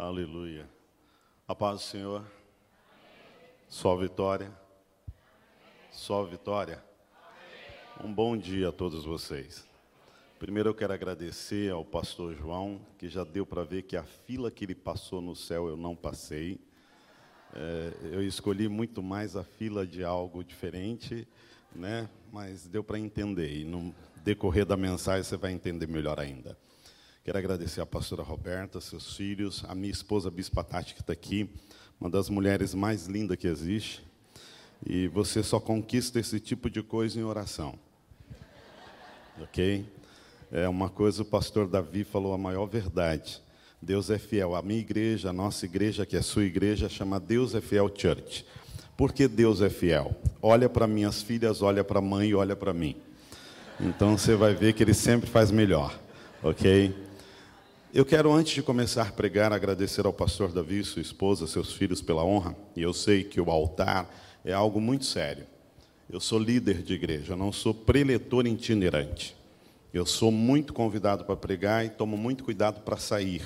Aleluia. A paz do Senhor. Só vitória. Só vitória. Um bom dia a todos vocês. Primeiro eu quero agradecer ao pastor João, que já deu para ver que a fila que ele passou no céu eu não passei. É, eu escolhi muito mais a fila de algo diferente, né? mas deu para entender. E no decorrer da mensagem você vai entender melhor ainda. Quero agradecer a pastora Roberta, seus filhos, a minha esposa Bispa Tati, que está aqui, uma das mulheres mais lindas que existe. E você só conquista esse tipo de coisa em oração. Ok? É uma coisa, o pastor Davi falou a maior verdade. Deus é fiel. A minha igreja, a nossa igreja, que é a sua igreja, chama Deus é Fiel Church. Por que Deus é fiel? Olha para minhas filhas, olha para a mãe e olha para mim. Então você vai ver que ele sempre faz melhor. Ok? Eu quero, antes de começar a pregar, agradecer ao pastor Davi, sua esposa, seus filhos pela honra. E eu sei que o altar é algo muito sério. Eu sou líder de igreja, não sou preletor itinerante. Eu sou muito convidado para pregar e tomo muito cuidado para sair,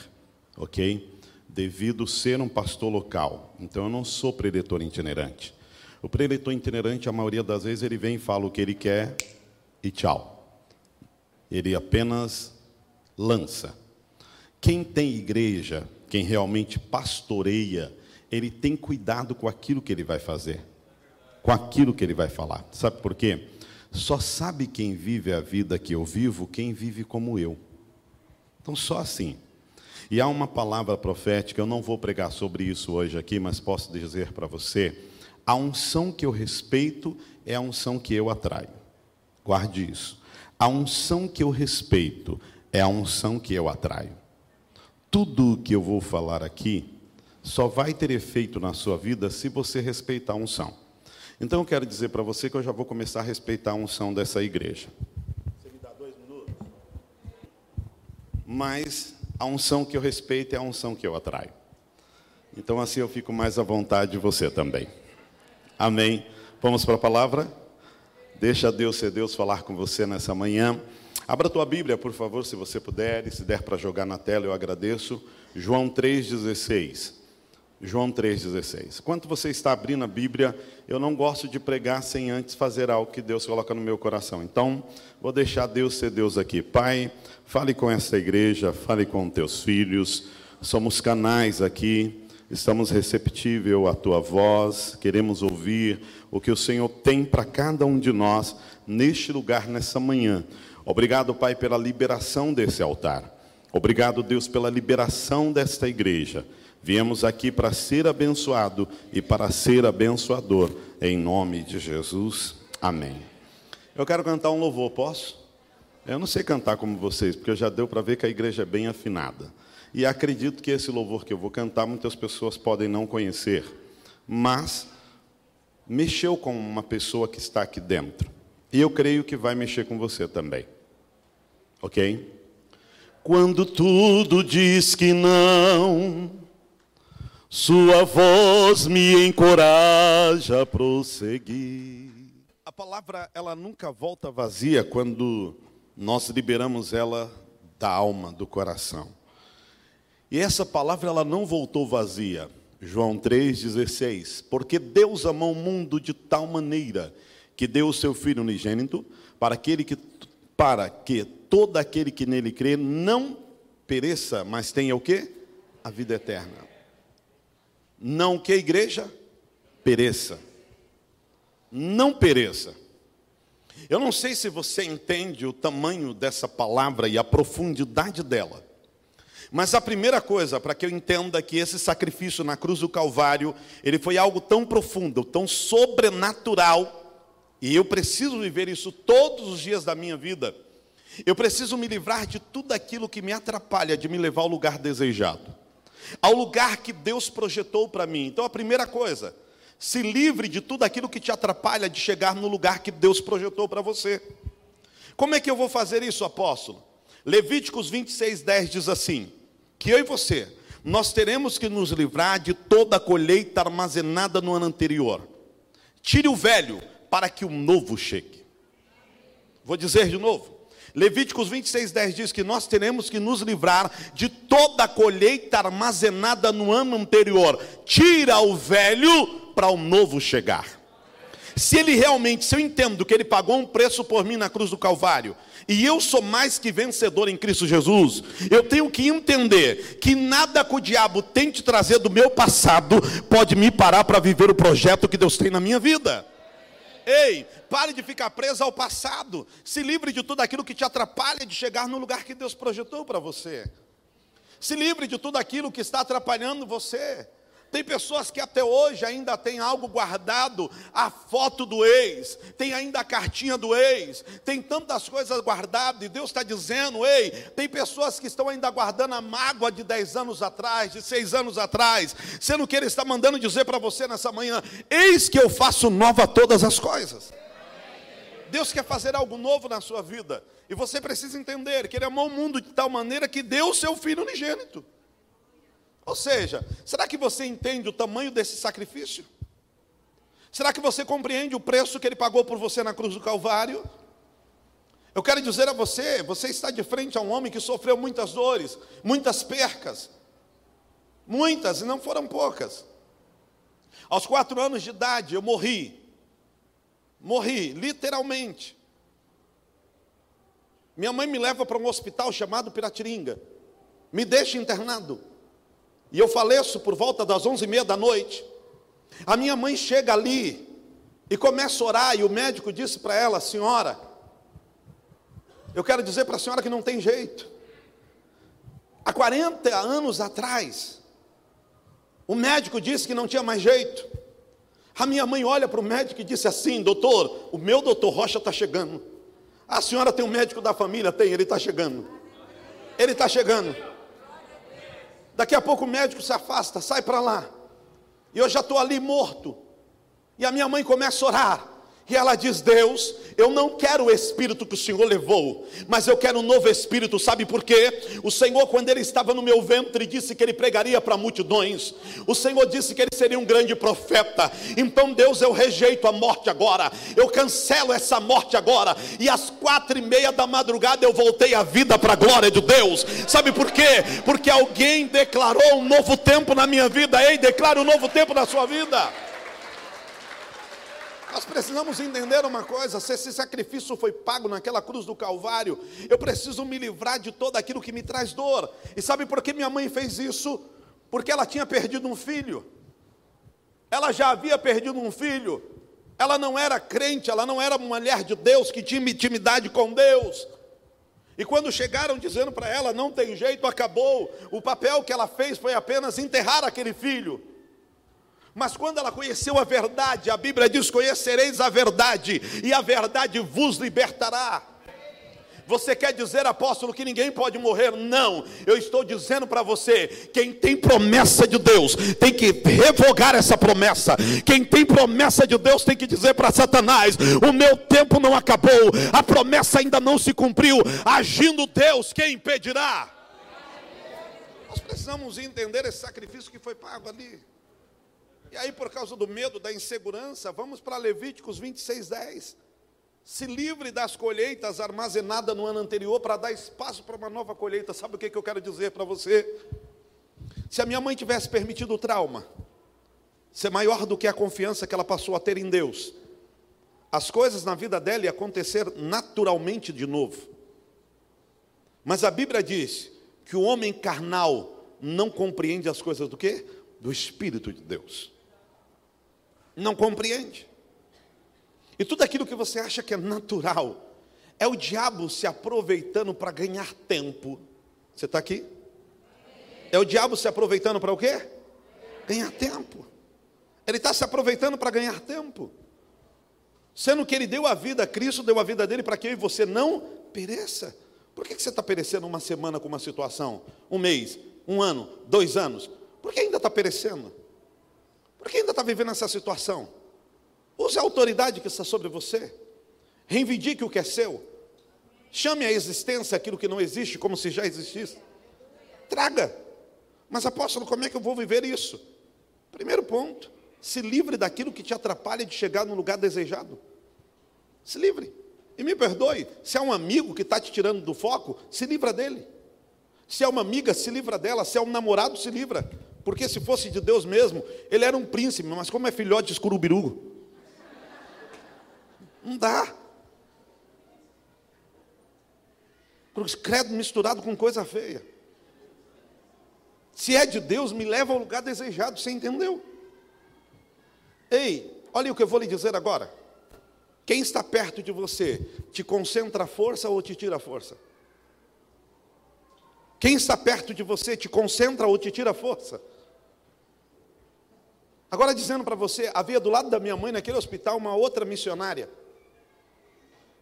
ok? Devido ser um pastor local. Então eu não sou preletor itinerante. O preletor itinerante, a maioria das vezes, ele vem e fala o que ele quer e tchau. Ele apenas lança. Quem tem igreja, quem realmente pastoreia, ele tem cuidado com aquilo que ele vai fazer, com aquilo que ele vai falar. Sabe por quê? Só sabe quem vive a vida que eu vivo, quem vive como eu. Então, só assim. E há uma palavra profética, eu não vou pregar sobre isso hoje aqui, mas posso dizer para você: a unção que eu respeito é a unção que eu atraio. Guarde isso. A unção que eu respeito é a unção que eu atraio tudo o que eu vou falar aqui só vai ter efeito na sua vida se você respeitar a unção. Então eu quero dizer para você que eu já vou começar a respeitar a unção dessa igreja. Você me dá dois minutos? Mas a unção que eu respeito é a unção que eu atraio. Então assim eu fico mais à vontade de você também. Amém. Vamos para a palavra? Deixa Deus ser Deus falar com você nessa manhã. Abra a tua Bíblia, por favor, se você puder, e se der para jogar na tela, eu agradeço. João 3,16. João 3,16. Enquanto você está abrindo a Bíblia, eu não gosto de pregar sem antes fazer algo que Deus coloca no meu coração. Então, vou deixar Deus ser Deus aqui. Pai, fale com esta igreja, fale com teus filhos. Somos canais aqui, estamos receptíveis à tua voz, queremos ouvir o que o Senhor tem para cada um de nós neste lugar, nessa manhã. Obrigado, Pai, pela liberação desse altar. Obrigado, Deus, pela liberação desta igreja. Viemos aqui para ser abençoado e para ser abençoador, em nome de Jesus. Amém. Eu quero cantar um louvor, posso? Eu não sei cantar como vocês, porque já deu para ver que a igreja é bem afinada. E acredito que esse louvor que eu vou cantar, muitas pessoas podem não conhecer, mas mexeu com uma pessoa que está aqui dentro. E eu creio que vai mexer com você também. Ok? Quando tudo diz que não, Sua voz me encoraja a prosseguir. A palavra, ela nunca volta vazia quando nós liberamos ela da alma, do coração. E essa palavra, ela não voltou vazia. João 3,16. Porque Deus amou o mundo de tal maneira que deu o seu Filho unigênito, para, aquele que, para que todo aquele que nele crê não pereça, mas tenha o que? A vida eterna. Não que a igreja pereça. Não pereça. Eu não sei se você entende o tamanho dessa palavra e a profundidade dela. Mas a primeira coisa, para que eu entenda que esse sacrifício na cruz do Calvário, ele foi algo tão profundo, tão sobrenatural, e eu preciso viver isso todos os dias da minha vida. Eu preciso me livrar de tudo aquilo que me atrapalha de me levar ao lugar desejado, ao lugar que Deus projetou para mim. Então, a primeira coisa, se livre de tudo aquilo que te atrapalha de chegar no lugar que Deus projetou para você. Como é que eu vou fazer isso, apóstolo? Levíticos 26, 10 diz assim: que eu e você, nós teremos que nos livrar de toda a colheita armazenada no ano anterior. Tire o velho, para que o novo chegue. Vou dizer de novo: Levíticos 26, 10 diz que nós teremos que nos livrar de toda a colheita armazenada no ano anterior. Tira o velho para o novo chegar. Se ele realmente, se eu entendo que ele pagou um preço por mim na cruz do Calvário, e eu sou mais que vencedor em Cristo Jesus, eu tenho que entender que nada que o diabo tente trazer do meu passado pode me parar para viver o projeto que Deus tem na minha vida. Ei, pare de ficar preso ao passado. Se livre de tudo aquilo que te atrapalha de chegar no lugar que Deus projetou para você. Se livre de tudo aquilo que está atrapalhando você. Tem pessoas que até hoje ainda tem algo guardado, a foto do ex, tem ainda a cartinha do ex, tem tantas coisas guardadas, e Deus está dizendo, ei, tem pessoas que estão ainda guardando a mágoa de 10 anos atrás, de 6 anos atrás, sendo que Ele está mandando dizer para você nessa manhã: eis que eu faço nova todas as coisas. Deus quer fazer algo novo na sua vida, e você precisa entender que Ele amou o mundo de tal maneira que deu o seu filho unigênito. Ou seja, será que você entende o tamanho desse sacrifício? Será que você compreende o preço que ele pagou por você na cruz do Calvário? Eu quero dizer a você: você está de frente a um homem que sofreu muitas dores, muitas percas, muitas, e não foram poucas. Aos quatro anos de idade, eu morri, morri, literalmente. Minha mãe me leva para um hospital chamado Piratiringa, me deixa internado e eu faleço por volta das onze e meia da noite. A minha mãe chega ali e começa a orar, e o médico disse para ela: Senhora, eu quero dizer para a senhora que não tem jeito. Há 40 anos atrás, o médico disse que não tinha mais jeito. A minha mãe olha para o médico e disse assim: Doutor, o meu doutor Rocha está chegando. A senhora tem um médico da família? Tem, ele está chegando. Ele está chegando. Daqui a pouco o médico se afasta, sai para lá. E eu já estou ali morto. E a minha mãe começa a orar. E ela diz: Deus, eu não quero o espírito que o Senhor levou, mas eu quero um novo espírito, sabe por quê? O Senhor, quando ele estava no meu ventre, disse que ele pregaria para multidões, o Senhor disse que ele seria um grande profeta. Então, Deus, eu rejeito a morte agora, eu cancelo essa morte agora, e às quatro e meia da madrugada eu voltei à vida para a glória de Deus, sabe por quê? Porque alguém declarou um novo tempo na minha vida, ei, declara um novo tempo na sua vida. Nós precisamos entender uma coisa: se esse sacrifício foi pago naquela cruz do Calvário, eu preciso me livrar de todo aquilo que me traz dor. E sabe por que minha mãe fez isso? Porque ela tinha perdido um filho. Ela já havia perdido um filho. Ela não era crente, ela não era mulher de Deus que tinha intimidade com Deus. E quando chegaram dizendo para ela, não tem jeito, acabou, o papel que ela fez foi apenas enterrar aquele filho. Mas quando ela conheceu a verdade, a Bíblia diz: Conhecereis a verdade, e a verdade vos libertará. Você quer dizer, apóstolo, que ninguém pode morrer? Não, eu estou dizendo para você: quem tem promessa de Deus tem que revogar essa promessa. Quem tem promessa de Deus tem que dizer para Satanás: o meu tempo não acabou, a promessa ainda não se cumpriu. Agindo Deus, quem impedirá? Nós precisamos entender esse sacrifício que foi pago ali. E aí, por causa do medo, da insegurança, vamos para Levíticos 26, 10. Se livre das colheitas armazenadas no ano anterior para dar espaço para uma nova colheita. Sabe o que, que eu quero dizer para você? Se a minha mãe tivesse permitido o trauma ser maior do que a confiança que ela passou a ter em Deus, as coisas na vida dela iam acontecer naturalmente de novo. Mas a Bíblia diz que o homem carnal não compreende as coisas do quê? Do Espírito de Deus não compreende. E tudo aquilo que você acha que é natural, é o diabo se aproveitando para ganhar tempo. Você está aqui? É o diabo se aproveitando para o quê? Ganhar tempo. Ele está se aproveitando para ganhar tempo. Sendo que ele deu a vida, Cristo deu a vida dele para que eu e você não pereça. Por que você está perecendo uma semana com uma situação? Um mês, um ano, dois anos? Por que ainda está perecendo? Por que ainda está vivendo essa situação? Use a autoridade que está sobre você. Reivindique o que é seu. Chame à existência aquilo que não existe como se já existisse. Traga. Mas apóstolo, como é que eu vou viver isso? Primeiro ponto, se livre daquilo que te atrapalha de chegar no lugar desejado. Se livre. E me perdoe, se é um amigo que está te tirando do foco, se livra dele. Se é uma amiga, se livra dela. Se é um namorado, se livra. Porque se fosse de Deus mesmo, ele era um príncipe, mas como é filhote de escurubiru? Não dá. Credo misturado com coisa feia. Se é de Deus, me leva ao lugar desejado, você entendeu? Ei, olha o que eu vou lhe dizer agora. Quem está perto de você te concentra a força ou te tira a força? Quem está perto de você te concentra ou te tira a força? Agora dizendo para você, havia do lado da minha mãe naquele hospital uma outra missionária.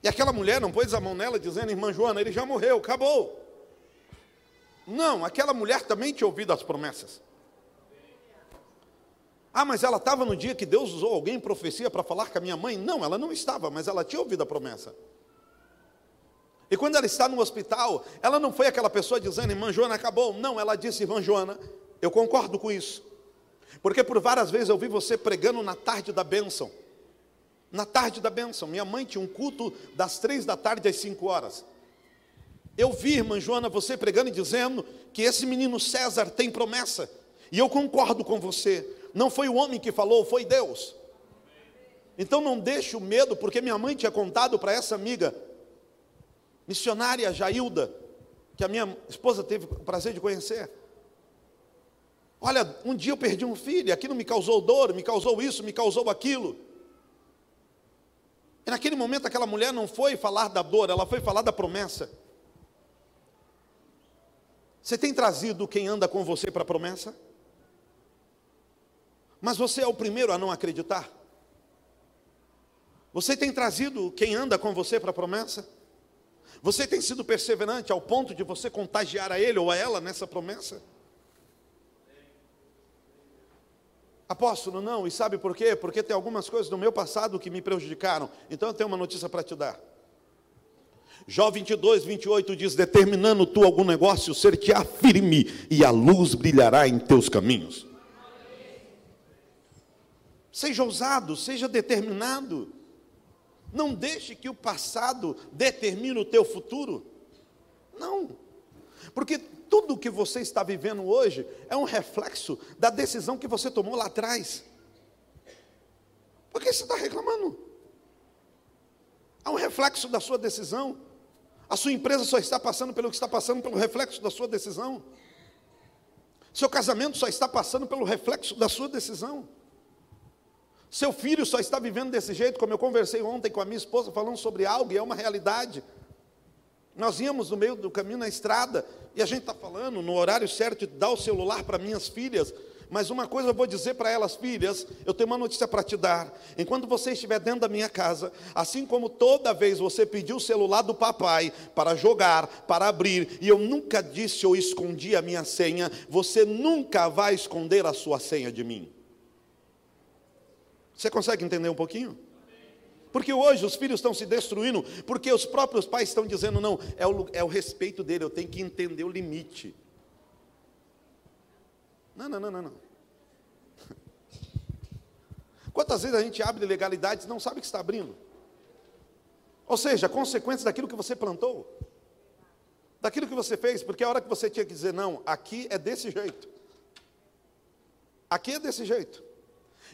E aquela mulher não pôs a mão nela dizendo, irmã Joana, ele já morreu, acabou. Não, aquela mulher também tinha ouvido as promessas. Ah, mas ela estava no dia que Deus usou alguém em profecia para falar com a minha mãe? Não, ela não estava, mas ela tinha ouvido a promessa. E quando ela está no hospital, ela não foi aquela pessoa dizendo, irmã Joana, acabou. Não, ela disse, irmã Joana, eu concordo com isso. Porque por várias vezes eu vi você pregando na tarde da bênção. Na tarde da bênção. Minha mãe tinha um culto das três da tarde às cinco horas. Eu vi, irmã Joana, você pregando e dizendo que esse menino César tem promessa. E eu concordo com você. Não foi o homem que falou, foi Deus. Então não deixe o medo, porque minha mãe tinha contado para essa amiga, missionária Jailda, que a minha esposa teve o prazer de conhecer. Olha, um dia eu perdi um filho, aquilo me causou dor, me causou isso, me causou aquilo. E naquele momento aquela mulher não foi falar da dor, ela foi falar da promessa. Você tem trazido quem anda com você para a promessa? Mas você é o primeiro a não acreditar. Você tem trazido quem anda com você para a promessa? Você tem sido perseverante ao ponto de você contagiar a ele ou a ela nessa promessa? Apóstolo, não, e sabe por quê? Porque tem algumas coisas do meu passado que me prejudicaram. Então eu tenho uma notícia para te dar. Jó 22, 28 diz: Determinando tu algum negócio, ser-te-á firme, e a luz brilhará em teus caminhos. Seja ousado, seja determinado. Não deixe que o passado determine o teu futuro. Não. Porque tudo que você está vivendo hoje é um reflexo da decisão que você tomou lá atrás. Por que você está reclamando? É um reflexo da sua decisão. A sua empresa só está passando pelo que está passando pelo reflexo da sua decisão. Seu casamento só está passando pelo reflexo da sua decisão. Seu filho só está vivendo desse jeito, como eu conversei ontem com a minha esposa, falando sobre algo, e é uma realidade. Nós íamos no meio do caminho na estrada, e a gente está falando no horário certo de dar o celular para minhas filhas. Mas uma coisa eu vou dizer para elas, filhas, eu tenho uma notícia para te dar. Enquanto você estiver dentro da minha casa, assim como toda vez você pediu o celular do papai para jogar, para abrir, e eu nunca disse ou escondi a minha senha, você nunca vai esconder a sua senha de mim. Você consegue entender um pouquinho? Porque hoje os filhos estão se destruindo, porque os próprios pais estão dizendo, não, é o, é o respeito dele, eu tenho que entender o limite. Não, não, não, não, não. Quantas vezes a gente abre legalidades e não sabe que está abrindo? Ou seja, consequências daquilo que você plantou, daquilo que você fez, porque a hora que você tinha que dizer, não, aqui é desse jeito, aqui é desse jeito.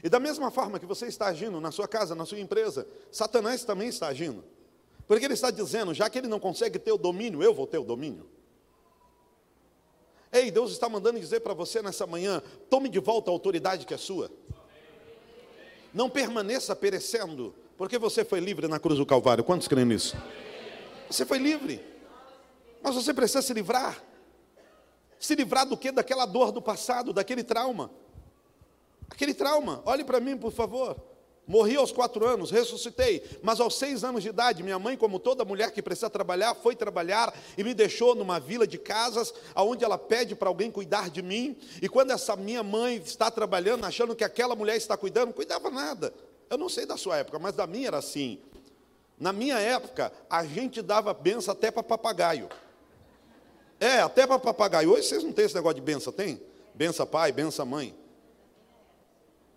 E da mesma forma que você está agindo na sua casa, na sua empresa, Satanás também está agindo. Porque ele está dizendo, já que ele não consegue ter o domínio, eu vou ter o domínio. Ei, Deus está mandando dizer para você nessa manhã: tome de volta a autoridade que é sua. Não permaneça perecendo, porque você foi livre na cruz do Calvário. Quantos creem nisso? Você foi livre, mas você precisa se livrar. Se livrar do que? Daquela dor do passado, daquele trauma. Aquele trauma, olhe para mim, por favor. Morri aos quatro anos, ressuscitei, mas aos seis anos de idade, minha mãe, como toda mulher que precisa trabalhar, foi trabalhar e me deixou numa vila de casas, aonde ela pede para alguém cuidar de mim. E quando essa minha mãe está trabalhando, achando que aquela mulher está cuidando, não cuidava nada. Eu não sei da sua época, mas da minha era assim. Na minha época, a gente dava benção até para papagaio. É, até para papagaio. Hoje vocês não têm esse negócio de benção, tem? Benção pai, benção mãe.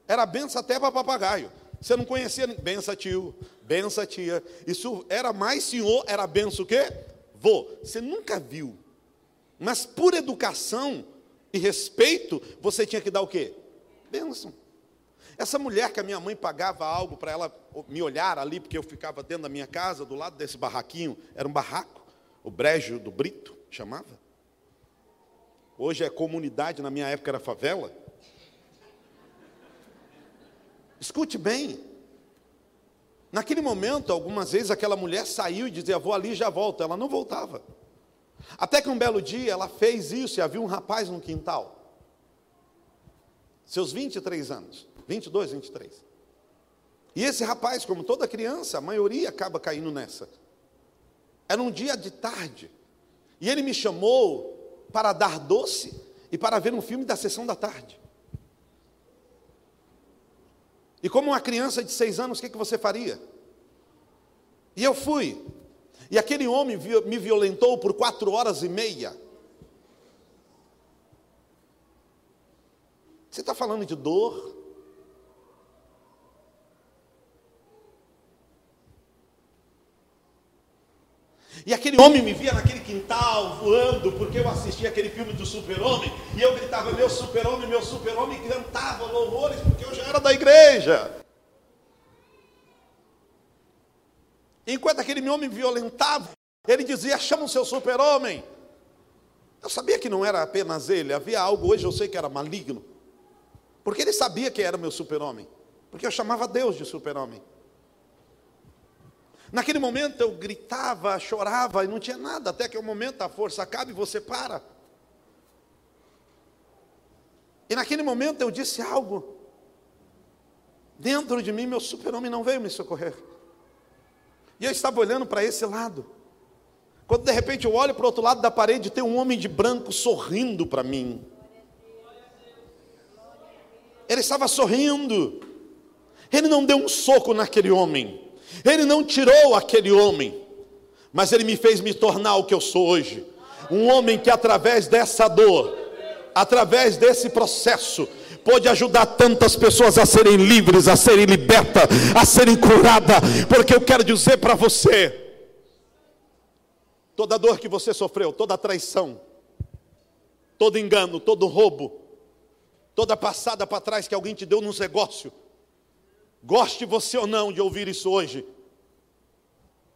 Era benção até para papagaio. Você não conhecia benção tio, Benção, tia. Isso era mais senhor, era benção o quê? Vô. Você nunca viu. Mas por educação e respeito, você tinha que dar o quê? Benção. Essa mulher que a minha mãe pagava algo para ela me olhar ali, porque eu ficava dentro da minha casa, do lado desse barraquinho, era um barraco, o brejo do Brito, chamava. Hoje é comunidade, na minha época era favela. Escute bem. Naquele momento, algumas vezes aquela mulher saiu e dizia, vou ali já volto. Ela não voltava. Até que um belo dia ela fez isso e havia um rapaz no quintal. Seus 23 anos. 22, 23. E esse rapaz, como toda criança, a maioria acaba caindo nessa. Era um dia de tarde. E ele me chamou para dar doce e para ver um filme da sessão da tarde. E como uma criança de seis anos, o que, que você faria? E eu fui. E aquele homem me violentou por quatro horas e meia. Você está falando de dor? E aquele homem me via naquele quintal voando, porque eu assistia aquele filme do super-homem, e eu gritava, meu super-homem, meu super-homem, e cantava louvores, porque eu já era da igreja. Enquanto aquele homem me violentava, ele dizia, chama o seu super-homem. Eu sabia que não era apenas ele, havia algo hoje, eu sei que era maligno. Porque ele sabia que era meu super-homem. Porque eu chamava Deus de super-homem. Naquele momento eu gritava, chorava e não tinha nada, até que o momento a força acaba e você para. E naquele momento eu disse algo. Dentro de mim, meu super-homem não veio me socorrer. E eu estava olhando para esse lado. Quando de repente eu olho para o outro lado da parede, tem um homem de branco sorrindo para mim. Ele estava sorrindo. Ele não deu um soco naquele homem. Ele não tirou aquele homem, mas ele me fez me tornar o que eu sou hoje. Um homem que através dessa dor, através desse processo, pode ajudar tantas pessoas a serem livres, a serem libertas, a serem curadas, porque eu quero dizer para você, toda dor que você sofreu, toda traição, todo engano, todo roubo, toda passada para trás que alguém te deu nos negócios, Goste você ou não de ouvir isso hoje.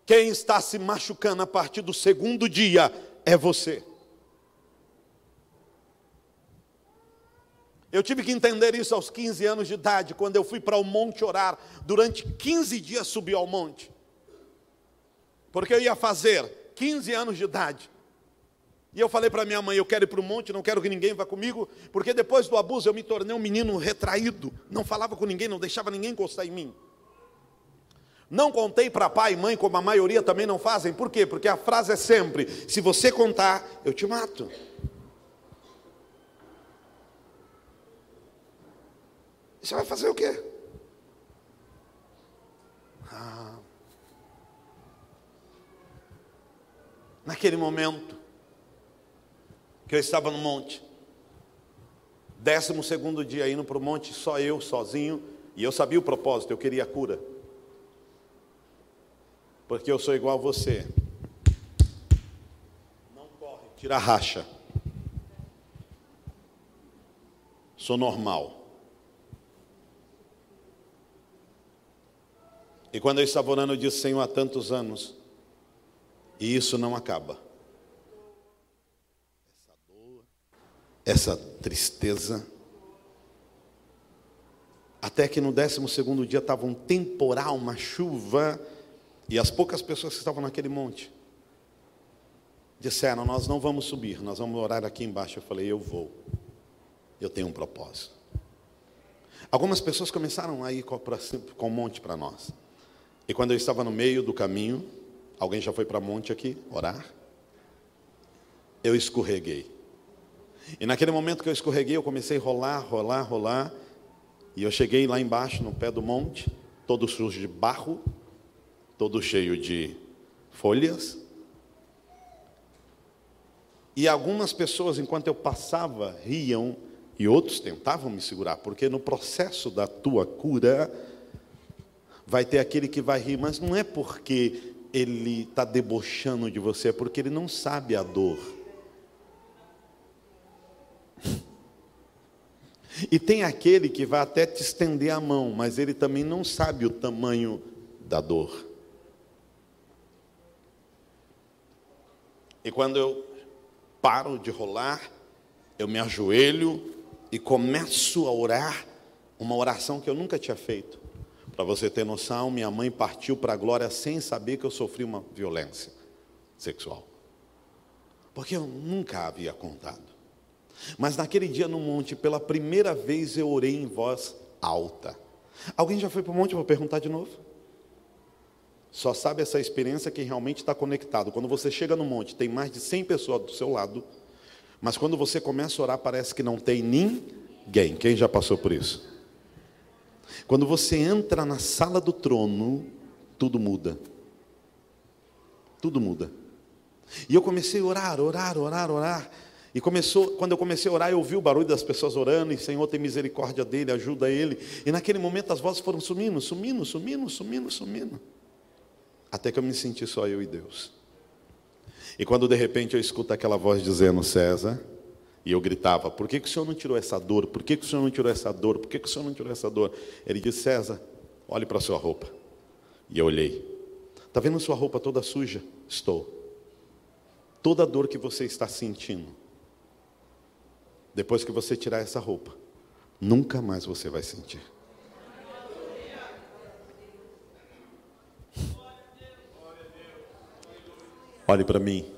Quem está se machucando a partir do segundo dia é você. Eu tive que entender isso aos 15 anos de idade, quando eu fui para o monte orar. Durante 15 dias subi ao monte. Porque eu ia fazer 15 anos de idade. E eu falei para minha mãe: eu quero ir para o monte, não quero que ninguém vá comigo, porque depois do abuso eu me tornei um menino retraído, não falava com ninguém, não deixava ninguém encostar em mim. Não contei para pai e mãe, como a maioria também não fazem, por quê? Porque a frase é sempre: se você contar, eu te mato. Você vai fazer o quê? Ah. Naquele momento, que eu estava no monte. Décimo segundo dia indo para o monte, só eu, sozinho, e eu sabia o propósito, eu queria a cura. Porque eu sou igual a você. Não corre, tira a racha. Sou normal. E quando eu estava orando, eu disse, Senhor, há tantos anos, e isso não acaba. Essa tristeza. Até que no décimo segundo dia estava um temporal, uma chuva, e as poucas pessoas que estavam naquele monte disseram: Nós não vamos subir, nós vamos orar aqui embaixo. Eu falei: Eu vou, eu tenho um propósito. Algumas pessoas começaram a ir com, o monte para nós, e quando eu estava no meio do caminho, alguém já foi para monte aqui orar? Eu escorreguei. E naquele momento que eu escorreguei, eu comecei a rolar, rolar, rolar. E eu cheguei lá embaixo, no pé do monte, todo sujo de barro, todo cheio de folhas. E algumas pessoas, enquanto eu passava, riam e outros tentavam me segurar, porque no processo da tua cura, Vai ter aquele que vai rir, mas não é porque ele está debochando de você, é porque ele não sabe a dor. E tem aquele que vai até te estender a mão, mas ele também não sabe o tamanho da dor. E quando eu paro de rolar, eu me ajoelho e começo a orar uma oração que eu nunca tinha feito. Para você ter noção, minha mãe partiu para a glória sem saber que eu sofri uma violência sexual. Porque eu nunca havia contado. Mas naquele dia no monte, pela primeira vez eu orei em voz alta. Alguém já foi para o monte para perguntar de novo? Só sabe essa experiência quem realmente está conectado. Quando você chega no monte, tem mais de 100 pessoas do seu lado, mas quando você começa a orar, parece que não tem ninguém. Quem já passou por isso? Quando você entra na sala do trono, tudo muda. Tudo muda. E eu comecei a orar, orar, orar, orar. E começou, quando eu comecei a orar, eu ouvi o barulho das pessoas orando, e Senhor tem misericórdia dele, ajuda ele. E naquele momento as vozes foram sumindo, sumindo, sumindo, sumindo, sumindo. Até que eu me senti só eu e Deus. E quando de repente eu escuto aquela voz dizendo, César, e eu gritava, por que, que o Senhor não tirou essa dor? Por que, que o Senhor não tirou essa dor? Por que, que o Senhor não tirou essa dor? Ele disse, César, olhe para a sua roupa. E eu olhei. Está vendo sua roupa toda suja? Estou. Toda a dor que você está sentindo depois que você tirar essa roupa, nunca mais você vai sentir. Olhe para mim.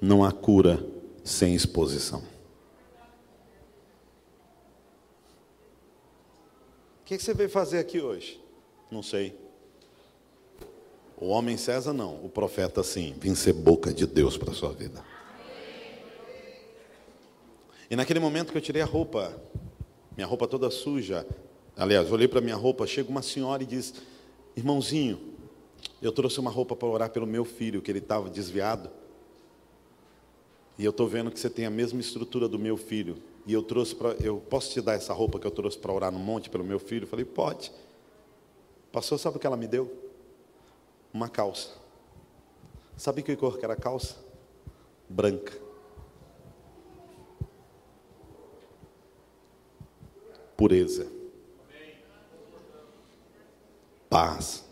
Não há cura sem exposição. O que você veio fazer aqui hoje? Não sei. O homem César não, o profeta sim. Vim ser boca de Deus para a sua vida. E naquele momento que eu tirei a roupa, minha roupa toda suja, aliás, olhei para minha roupa, chega uma senhora e diz: Irmãozinho, eu trouxe uma roupa para orar pelo meu filho, que ele estava desviado. E eu estou vendo que você tem a mesma estrutura do meu filho. E eu trouxe para. Eu posso te dar essa roupa que eu trouxe para orar no monte pelo meu filho? Eu falei, pode. Pastor, sabe o que ela me deu? Uma calça. Sabe que cor que era a calça? Branca. Pureza, paz,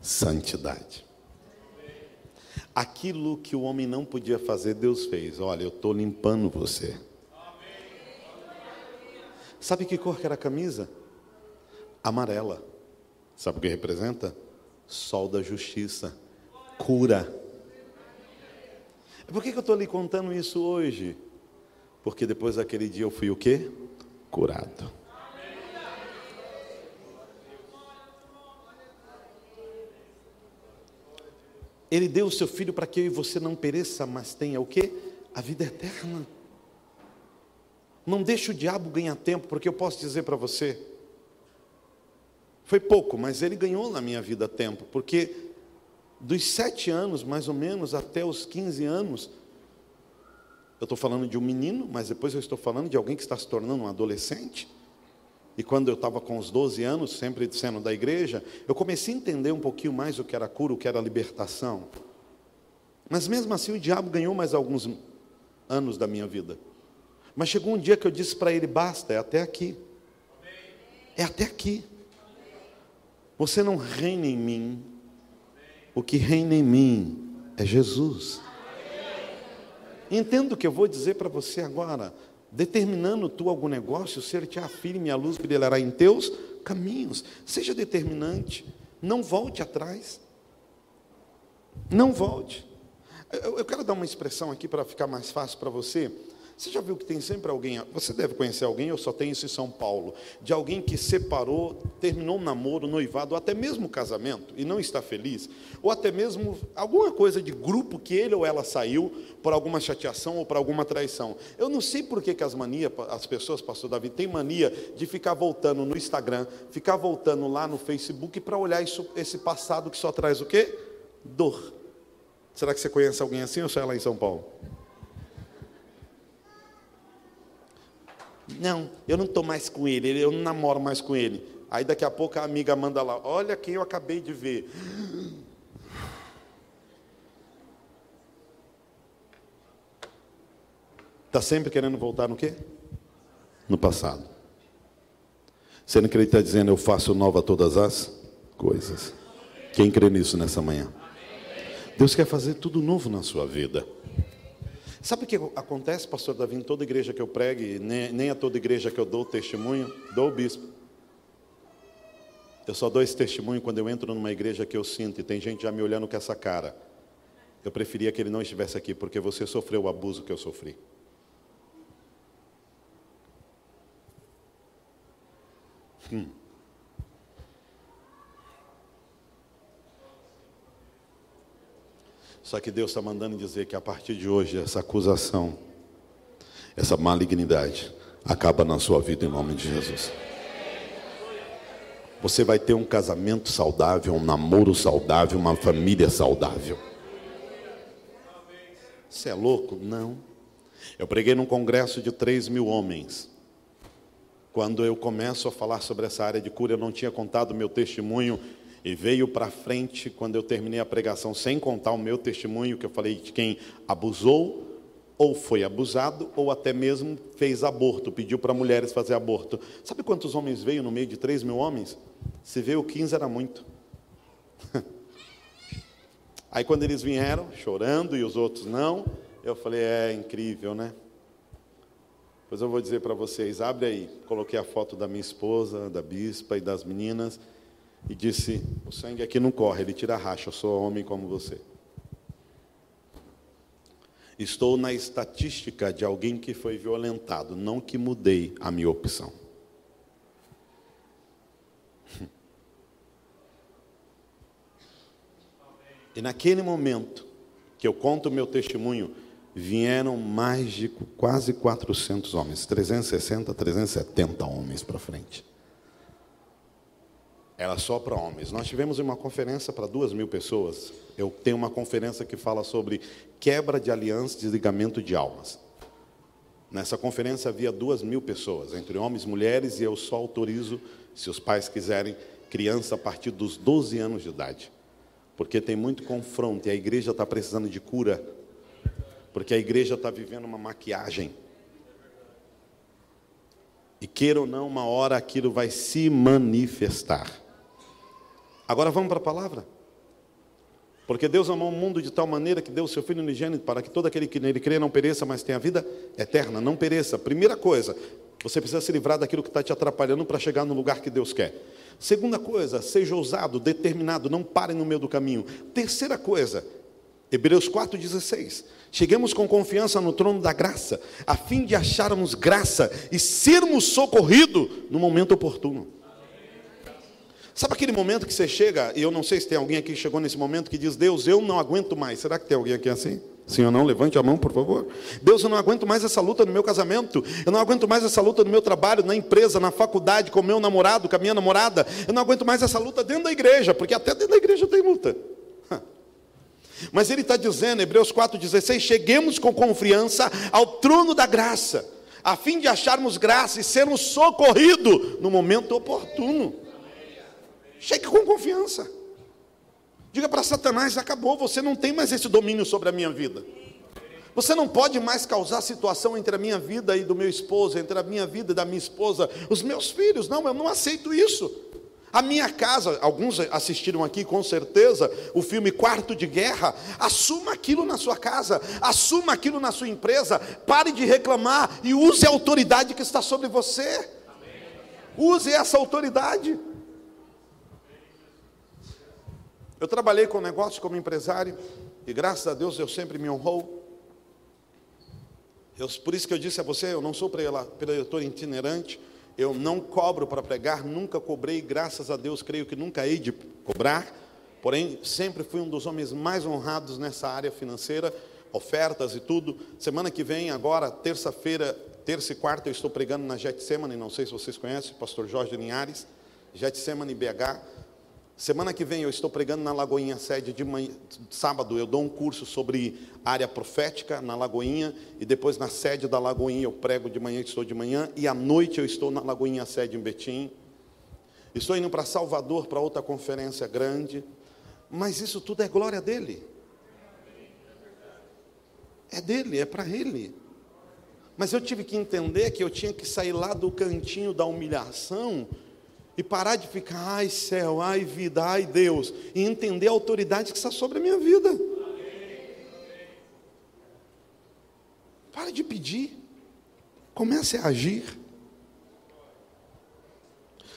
santidade. Aquilo que o homem não podia fazer, Deus fez. Olha, eu estou limpando você. Sabe que cor que era a camisa? Amarela. Sabe o que representa? Sol da justiça, cura. Por que, que eu estou lhe contando isso hoje? Porque depois daquele dia eu fui o quê? Curado. Ele deu o seu filho para que eu e você não pereça, mas tenha o que? A vida eterna. Não deixe o diabo ganhar tempo, porque eu posso dizer para você, foi pouco, mas ele ganhou na minha vida tempo, porque dos sete anos, mais ou menos, até os 15 anos, eu estou falando de um menino, mas depois eu estou falando de alguém que está se tornando um adolescente. E quando eu estava com os 12 anos, sempre sendo da igreja, eu comecei a entender um pouquinho mais o que era cura, o que era libertação. Mas mesmo assim o diabo ganhou mais alguns anos da minha vida. Mas chegou um dia que eu disse para ele: basta, é até aqui. É até aqui. Você não reina em mim. O que reina em mim é Jesus. Entendo o que eu vou dizer para você agora. Determinando tu algum negócio, ser te afirme, a luz brilhará em teus caminhos. Seja determinante. Não volte atrás. Não volte. Eu, eu quero dar uma expressão aqui para ficar mais fácil para você. Você já viu que tem sempre alguém, você deve conhecer alguém, eu só tenho isso em São Paulo, de alguém que separou, terminou um namoro, noivado, ou até mesmo casamento, e não está feliz, ou até mesmo alguma coisa de grupo que ele ou ela saiu por alguma chateação ou por alguma traição. Eu não sei por que, que as manias, as pessoas, pastor Davi, têm mania de ficar voltando no Instagram, ficar voltando lá no Facebook para olhar isso, esse passado que só traz o quê? Dor. Será que você conhece alguém assim ou só é lá em São Paulo? Não, eu não estou mais com ele, eu não namoro mais com ele. Aí daqui a pouco a amiga manda lá: Olha quem eu acabei de ver. Está sempre querendo voltar no quê? No passado. Sendo que ele está dizendo, eu faço nova todas as coisas. Quem crê nisso nessa manhã? Deus quer fazer tudo novo na sua vida. Sabe o que acontece, pastor Davi, em toda igreja que eu pregue, nem, nem a toda igreja que eu dou testemunho, dou o bispo. Eu só dou esse testemunho quando eu entro numa igreja que eu sinto e tem gente já me olhando com essa cara. Eu preferia que ele não estivesse aqui, porque você sofreu o abuso que eu sofri. Hum. Só que Deus está mandando dizer que a partir de hoje, essa acusação, essa malignidade, acaba na sua vida em nome de Jesus. Você vai ter um casamento saudável, um namoro saudável, uma família saudável. Você é louco? Não. Eu preguei num congresso de 3 mil homens. Quando eu começo a falar sobre essa área de cura, eu não tinha contado meu testemunho e veio para frente quando eu terminei a pregação, sem contar o meu testemunho, que eu falei de quem abusou, ou foi abusado, ou até mesmo fez aborto, pediu para mulheres fazer aborto. Sabe quantos homens veio no meio de 3 mil homens? Se veio 15 era muito. Aí quando eles vieram, chorando, e os outros não, eu falei, é incrível, né? Pois eu vou dizer para vocês, abre aí. Coloquei a foto da minha esposa, da bispa e das meninas e disse: "O sangue aqui não corre, ele tira racha, eu sou homem como você". Estou na estatística de alguém que foi violentado, não que mudei a minha opção. E naquele momento que eu conto o meu testemunho, vieram mais de quase 400 homens, 360, 370 homens para frente. Era só para homens. Nós tivemos uma conferência para duas mil pessoas. Eu tenho uma conferência que fala sobre quebra de aliança, desligamento de almas. Nessa conferência havia duas mil pessoas, entre homens e mulheres, e eu só autorizo, se os pais quiserem, criança a partir dos 12 anos de idade. Porque tem muito confronto e a igreja está precisando de cura porque a igreja está vivendo uma maquiagem. E queira ou não, uma hora aquilo vai se manifestar. Agora vamos para a palavra. Porque Deus amou o mundo de tal maneira que deu o seu Filho unigênito para que todo aquele que nele crê não pereça, mas tenha vida eterna. Não pereça. Primeira coisa, você precisa se livrar daquilo que está te atrapalhando para chegar no lugar que Deus quer. Segunda coisa, seja ousado, determinado, não pare no meio do caminho. Terceira coisa, Hebreus 4,16. Cheguemos com confiança no trono da graça, a fim de acharmos graça e sermos socorridos no momento oportuno. Sabe aquele momento que você chega, e eu não sei se tem alguém aqui que chegou nesse momento que diz: Deus, eu não aguento mais. Será que tem alguém aqui assim? Sim ou não? Levante a mão, por favor. Deus, eu não aguento mais essa luta no meu casamento. Eu não aguento mais essa luta no meu trabalho, na empresa, na faculdade, com o meu namorado, com a minha namorada. Eu não aguento mais essa luta dentro da igreja, porque até dentro da igreja tem luta. Mas ele está dizendo, Hebreus 4,16: cheguemos com confiança ao trono da graça, a fim de acharmos graça e sermos socorridos no momento oportuno. Chegue com confiança. Diga para Satanás: acabou, você não tem mais esse domínio sobre a minha vida. Você não pode mais causar situação entre a minha vida e do meu esposo, entre a minha vida e da minha esposa, os meus filhos. Não, eu não aceito isso. A minha casa, alguns assistiram aqui com certeza o filme Quarto de Guerra. Assuma aquilo na sua casa, assuma aquilo na sua empresa. Pare de reclamar e use a autoridade que está sobre você. Use essa autoridade. Eu trabalhei com negócio como empresário e graças a Deus eu sempre me honrou. Eu, por isso que eu disse a você, eu não sou preletor itinerante eu não cobro para pregar, nunca cobrei, graças a Deus, creio que nunca hei de cobrar. Porém, sempre fui um dos homens mais honrados nessa área financeira, ofertas e tudo. Semana que vem, agora, terça-feira, terça e quarta, eu estou pregando na Getsemane, não sei se vocês conhecem, pastor Jorge Linhares, Getsemane BH. Semana que vem eu estou pregando na Lagoinha Sede de manhã, sábado eu dou um curso sobre área profética na Lagoinha e depois na sede da Lagoinha eu prego de manhã, estou de manhã e à noite eu estou na Lagoinha Sede em Betim. Estou indo para Salvador para outra conferência grande. Mas isso tudo é glória dele. É dele, é para ele. Mas eu tive que entender que eu tinha que sair lá do cantinho da humilhação e parar de ficar, ai céu, ai vida, ai Deus, e entender a autoridade que está sobre a minha vida. Pare de pedir, comece a agir.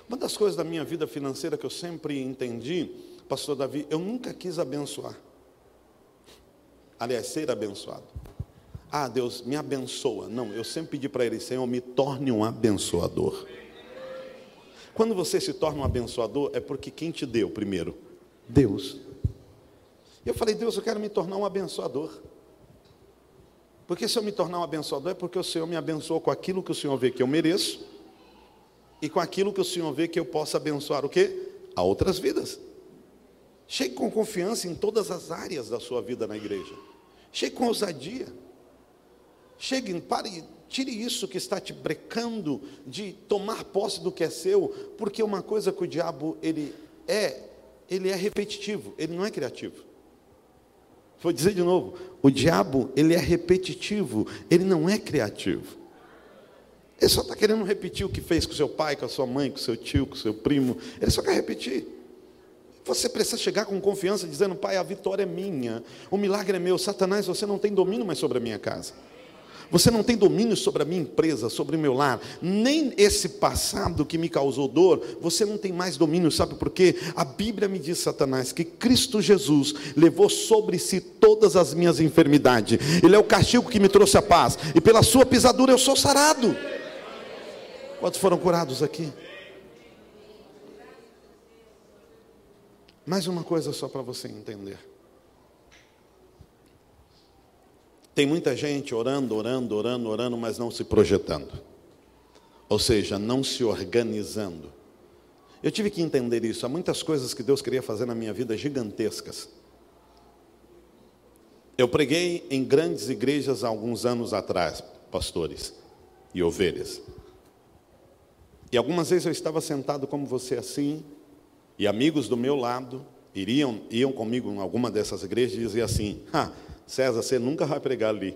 Uma das coisas da minha vida financeira que eu sempre entendi, pastor Davi, eu nunca quis abençoar. Aliás, ser abençoado. Ah, Deus, me abençoa. Não, eu sempre pedi para Ele, Senhor, me torne um abençoador. Quando você se torna um abençoador, é porque quem te deu primeiro? Deus. E eu falei, Deus, eu quero me tornar um abençoador. Porque se eu me tornar um abençoador, é porque o Senhor me abençoou com aquilo que o Senhor vê que eu mereço e com aquilo que o Senhor vê que eu possa abençoar o quê? A outras vidas. Chegue com confiança em todas as áreas da sua vida na igreja. Chegue com ousadia. Chegue, pare, tire isso que está te brecando de tomar posse do que é seu, porque uma coisa que o diabo ele é, ele é repetitivo, ele não é criativo. Vou dizer de novo, o diabo ele é repetitivo, ele não é criativo. Ele só está querendo repetir o que fez com seu pai, com a sua mãe, com seu tio, com seu primo. Ele só quer repetir. Você precisa chegar com confiança, dizendo: Pai, a vitória é minha, o milagre é meu. Satanás, você não tem domínio mais sobre a minha casa. Você não tem domínio sobre a minha empresa, sobre o meu lar, nem esse passado que me causou dor, você não tem mais domínio, sabe por quê? A Bíblia me diz, Satanás, que Cristo Jesus levou sobre si todas as minhas enfermidades, Ele é o castigo que me trouxe a paz, e pela sua pisadura eu sou sarado. Quantos foram curados aqui? Mais uma coisa só para você entender. Tem muita gente orando, orando, orando, orando, mas não se projetando. Ou seja, não se organizando. Eu tive que entender isso. Há muitas coisas que Deus queria fazer na minha vida gigantescas. Eu preguei em grandes igrejas há alguns anos atrás, pastores e ovelhas. E algumas vezes eu estava sentado como você assim, e amigos do meu lado iriam iam comigo em alguma dessas igrejas e diziam assim: ah, César, você nunca vai pregar ali.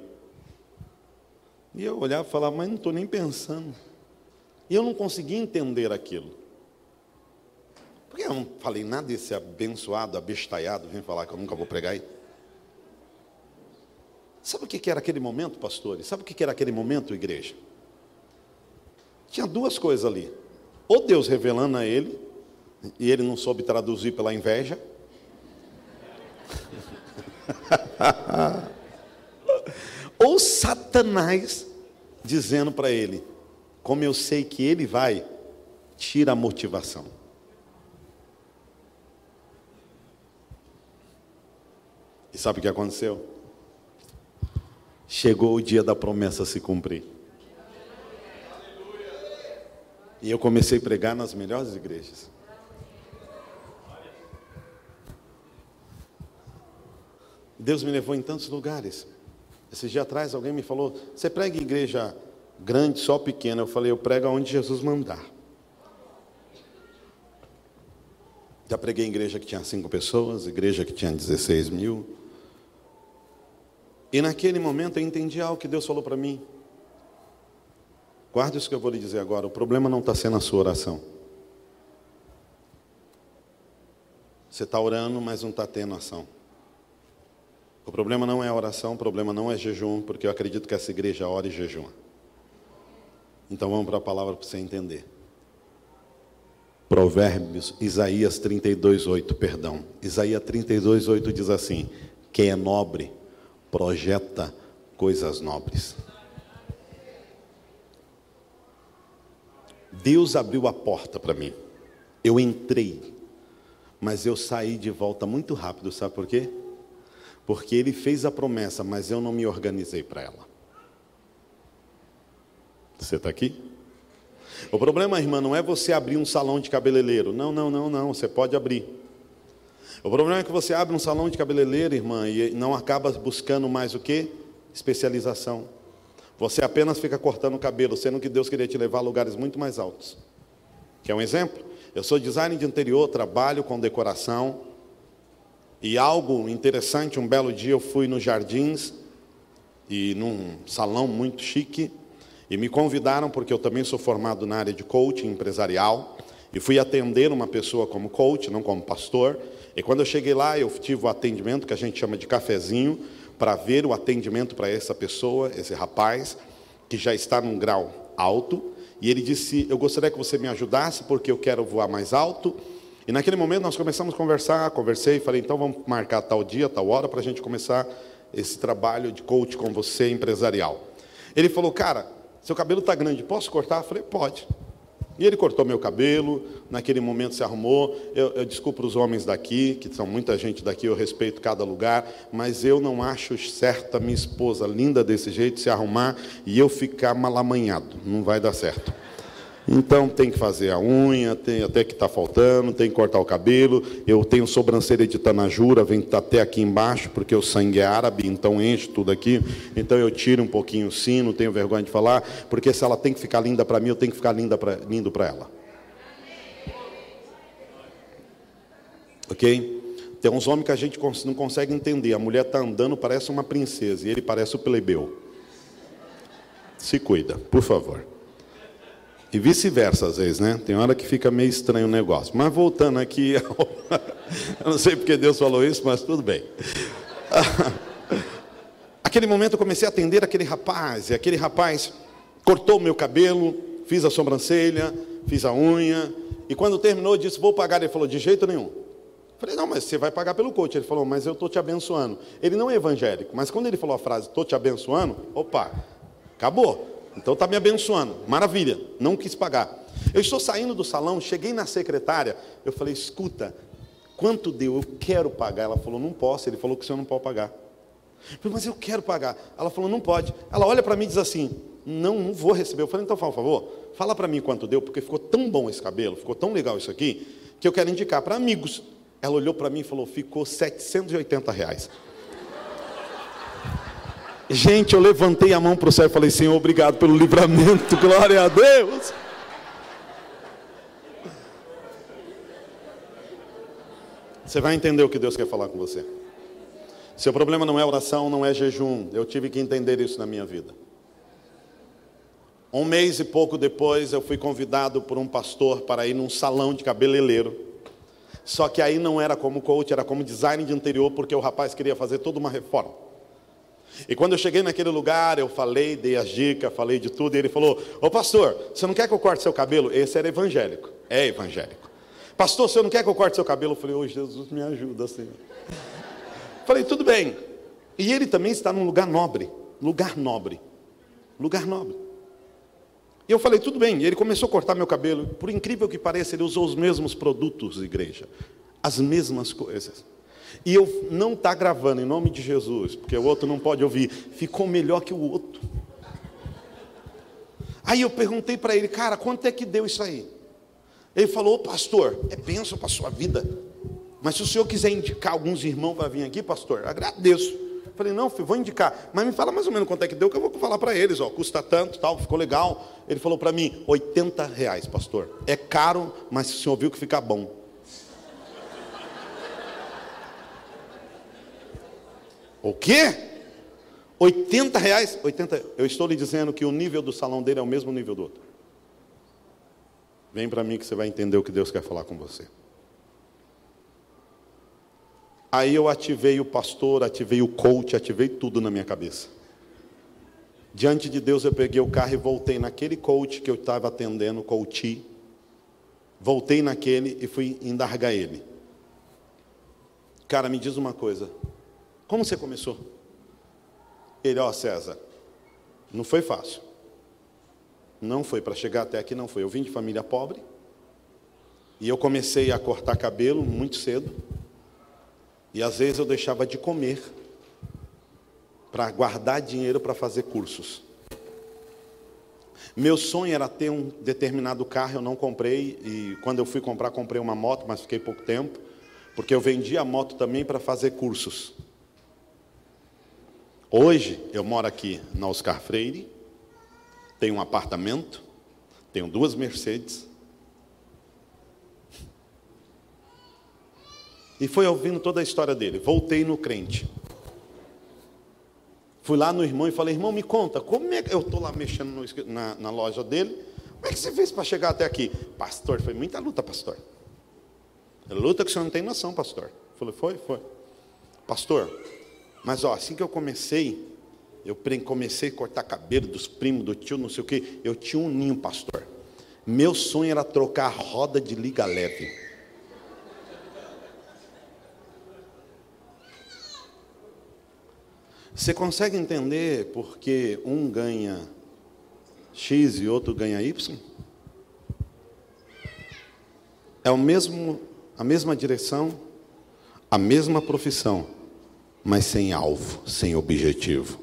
E eu olhava e falava, mas não estou nem pensando. E eu não conseguia entender aquilo. Porque eu não falei nada desse abençoado, abestalhado, vem falar que eu nunca vou pregar aí. Sabe o que era aquele momento, pastores? Sabe o que era aquele momento, igreja? Tinha duas coisas ali. Ou Deus revelando a ele, e ele não soube traduzir pela inveja. Ou Satanás dizendo para ele: Como eu sei que ele vai, tira a motivação. E sabe o que aconteceu? Chegou o dia da promessa se cumprir. E eu comecei a pregar nas melhores igrejas. Deus me levou em tantos lugares. Esses dias atrás alguém me falou: Você prega em igreja grande, só pequena? Eu falei: Eu prego onde Jesus mandar. Já preguei em igreja que tinha cinco pessoas, igreja que tinha 16 mil. E naquele momento eu entendi algo que Deus falou para mim. Guarde isso que eu vou lhe dizer agora. O problema não está sendo a sua oração. Você está orando, mas não está tendo ação. O problema não é a oração, o problema não é jejum, porque eu acredito que essa igreja ora e jejuma. Então vamos para a palavra para você entender. Provérbios, Isaías 32, 8, perdão. Isaías 32, 8 diz assim: Quem é nobre, projeta coisas nobres. Deus abriu a porta para mim. Eu entrei, mas eu saí de volta muito rápido, sabe por quê? Porque ele fez a promessa, mas eu não me organizei para ela. Você está aqui? O problema, irmã, não é você abrir um salão de cabeleireiro. Não, não, não, não. Você pode abrir. O problema é que você abre um salão de cabeleireiro, irmã, e não acaba buscando mais o que? Especialização. Você apenas fica cortando o cabelo, sendo que Deus queria te levar a lugares muito mais altos. Quer um exemplo? Eu sou designer de interior, trabalho com decoração. E algo interessante, um belo dia eu fui nos jardins e num salão muito chique e me convidaram porque eu também sou formado na área de coaching empresarial e fui atender uma pessoa como coach, não como pastor. E quando eu cheguei lá, eu tive o atendimento que a gente chama de cafezinho para ver o atendimento para essa pessoa, esse rapaz que já está num grau alto e ele disse: Eu gostaria que você me ajudasse, porque eu quero voar mais alto. E naquele momento nós começamos a conversar, conversei e falei: Então vamos marcar tal dia, tal hora, para a gente começar esse trabalho de coach com você empresarial. Ele falou: Cara, seu cabelo está grande, posso cortar? Eu falei: Pode. E ele cortou meu cabelo, naquele momento se arrumou. Eu, eu desculpo os homens daqui, que são muita gente daqui, eu respeito cada lugar, mas eu não acho certo minha esposa linda desse jeito se arrumar e eu ficar malamanhado. Não vai dar certo. Então tem que fazer a unha, tem até que está faltando, tem que cortar o cabelo. Eu tenho sobrancelha de tanajura, vem até aqui embaixo, porque o sangue é árabe, então enche tudo aqui. Então eu tiro um pouquinho o sino, tenho vergonha de falar, porque se ela tem que ficar linda para mim, eu tenho que ficar linda pra, lindo para ela. Ok? Tem uns homens que a gente não consegue entender. A mulher está andando, parece uma princesa, e ele parece o plebeu. Se cuida, por favor. E vice-versa, às vezes, né? Tem hora que fica meio estranho o negócio. Mas voltando aqui, eu não sei porque Deus falou isso, mas tudo bem. Aquele momento eu comecei a atender aquele rapaz, e aquele rapaz cortou o meu cabelo, fiz a sobrancelha, fiz a unha, e quando terminou, disse: Vou pagar. Ele falou: De jeito nenhum. Eu falei: Não, mas você vai pagar pelo coach. Ele falou: Mas eu estou te abençoando. Ele não é evangélico, mas quando ele falou a frase: Estou te abençoando, opa, acabou. Então está me abençoando. Maravilha. Não quis pagar. Eu estou saindo do salão, cheguei na secretária, eu falei, escuta, quanto deu? Eu quero pagar. Ela falou, não posso. Ele falou que o senhor não pode pagar. Eu falei, mas eu quero pagar. Ela falou, não pode. Ela olha para mim e diz assim, não, não vou receber. Eu falei, então, por favor, fala para mim quanto deu, porque ficou tão bom esse cabelo, ficou tão legal isso aqui, que eu quero indicar para amigos. Ela olhou para mim e falou, ficou 780 reais. Gente, eu levantei a mão para o céu e falei: Senhor, obrigado pelo livramento, glória a Deus. Você vai entender o que Deus quer falar com você. Seu problema não é oração, não é jejum. Eu tive que entender isso na minha vida. Um mês e pouco depois, eu fui convidado por um pastor para ir num salão de cabeleireiro. Só que aí não era como coach, era como design de interior, porque o rapaz queria fazer toda uma reforma. E quando eu cheguei naquele lugar, eu falei, dei as dicas, falei de tudo, e ele falou: Ô pastor, você não quer que eu corte seu cabelo? Esse era evangélico, é evangélico. Pastor, você não quer que eu corte seu cabelo? Eu falei: Ô Jesus, me ajuda, Senhor. falei: tudo bem. E ele também está num lugar nobre, lugar nobre, lugar nobre. E eu falei: tudo bem. E ele começou a cortar meu cabelo. Por incrível que pareça, ele usou os mesmos produtos, igreja, as mesmas coisas. E eu não está gravando em nome de Jesus, porque o outro não pode ouvir. Ficou melhor que o outro. Aí eu perguntei para ele, cara, quanto é que deu isso aí? Ele falou, pastor, é bênção para a sua vida. Mas se o senhor quiser indicar alguns irmãos para vir aqui, pastor, agradeço. Eu falei, não, filho, vou indicar. Mas me fala mais ou menos quanto é que deu, que eu vou falar para eles, ó, custa tanto, tal, ficou legal. Ele falou para mim, 80 reais, pastor. É caro, mas o senhor viu que fica bom. O quê? 80 reais? 80, eu estou lhe dizendo que o nível do salão dele é o mesmo nível do outro. Vem para mim que você vai entender o que Deus quer falar com você. Aí eu ativei o pastor, ativei o coach, ativei tudo na minha cabeça. Diante de Deus eu peguei o carro e voltei naquele coach que eu estava atendendo, coach. Voltei naquele e fui indargar ele. Cara, me diz uma coisa. Como você começou? Ele, ó, César, não foi fácil. Não foi para chegar até aqui, não foi. Eu vim de família pobre. E eu comecei a cortar cabelo muito cedo. E às vezes eu deixava de comer para guardar dinheiro para fazer cursos. Meu sonho era ter um determinado carro, eu não comprei. E quando eu fui comprar, comprei uma moto, mas fiquei pouco tempo. Porque eu vendi a moto também para fazer cursos. Hoje eu moro aqui na Oscar Freire, tenho um apartamento, tenho duas Mercedes, E foi ouvindo toda a história dele. Voltei no crente. Fui lá no irmão e falei, irmão, me conta, como é que eu estou lá mexendo no, na, na, loja dele? Como é que você fez para chegar até aqui? Pastor, foi muita luta, pastor. Luta que o senhor não tem noção, pastor. Falei, foi, foi. Pastor, mas ó, assim que eu comecei, eu comecei a cortar cabelo dos primos, do tio, não sei o quê, eu tinha um ninho, pastor. Meu sonho era trocar a roda de liga leve. Você consegue entender porque um ganha X e outro ganha Y? É o mesmo, a mesma direção, a mesma profissão, mas sem alvo, sem objetivo.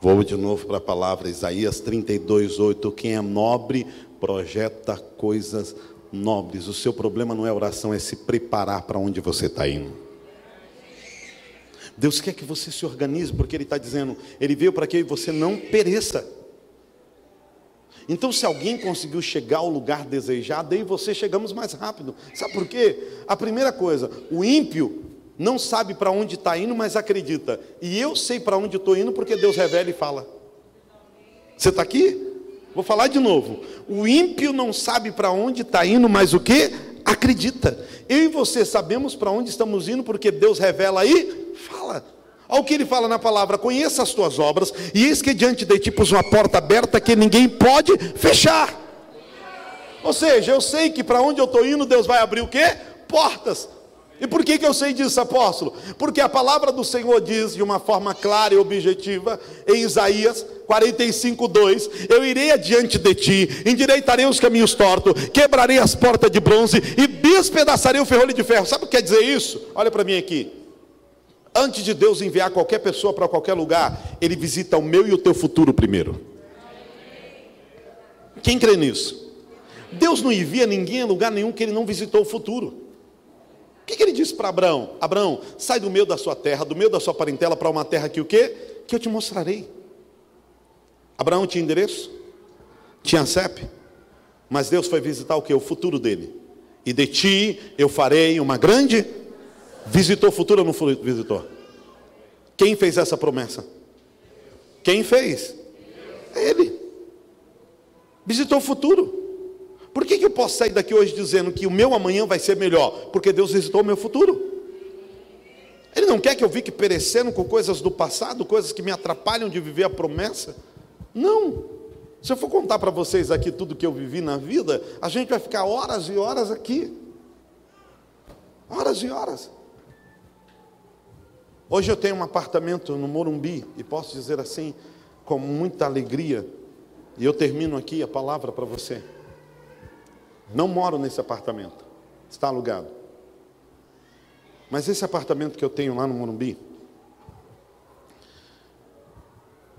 Vou de novo para a palavra Isaías 32, 8. Quem é nobre projeta coisas nobres. O seu problema não é oração, é se preparar para onde você está indo. Deus quer que você se organize, porque Ele está dizendo, Ele veio para que você não pereça. Então, se alguém conseguiu chegar ao lugar desejado, aí você chegamos mais rápido. Sabe por quê? A primeira coisa, o ímpio não sabe para onde está indo, mas acredita. E eu sei para onde estou indo porque Deus revela e fala. Você está aqui? Vou falar de novo. O ímpio não sabe para onde está indo, mas o que? Acredita. Eu e você sabemos para onde estamos indo porque Deus revela e fala. Olha o que ele fala na palavra: conheça as tuas obras, e eis que diante de ti pus uma porta aberta que ninguém pode fechar. Ou seja, eu sei que para onde eu estou indo, Deus vai abrir o quê? Portas. E por que, que eu sei disso, apóstolo? Porque a palavra do Senhor diz de uma forma clara e objetiva, em Isaías 45, 2: Eu irei adiante de ti, endireitarei os caminhos tortos, quebrarei as portas de bronze e despedaçarei o ferrolho de ferro. Sabe o que quer dizer isso? Olha para mim aqui. Antes de Deus enviar qualquer pessoa para qualquer lugar, Ele visita o meu e o teu futuro primeiro. Quem crê nisso? Deus não envia ninguém a lugar nenhum que Ele não visitou o futuro. Que, que ele disse para Abraão? Abraão, sai do meio da sua terra, do meio da sua parentela, para uma terra que o quê? Que eu te mostrarei. Abraão tinha endereço? Tinha CEP? Mas Deus foi visitar o que? O futuro dele. E de ti eu farei uma grande. Visitou o futuro ou não visitou? Quem fez essa promessa? Quem fez? Ele. Visitou o futuro. Por que, que eu posso sair daqui hoje dizendo que o meu amanhã vai ser melhor? Porque Deus visitou o meu futuro. Ele não quer que eu fique perecendo com coisas do passado, coisas que me atrapalham de viver a promessa. Não. Se eu for contar para vocês aqui tudo que eu vivi na vida, a gente vai ficar horas e horas aqui. Horas e horas. Hoje eu tenho um apartamento no Morumbi, e posso dizer assim, com muita alegria, e eu termino aqui a palavra para você. Não moro nesse apartamento, está alugado. Mas esse apartamento que eu tenho lá no Morumbi,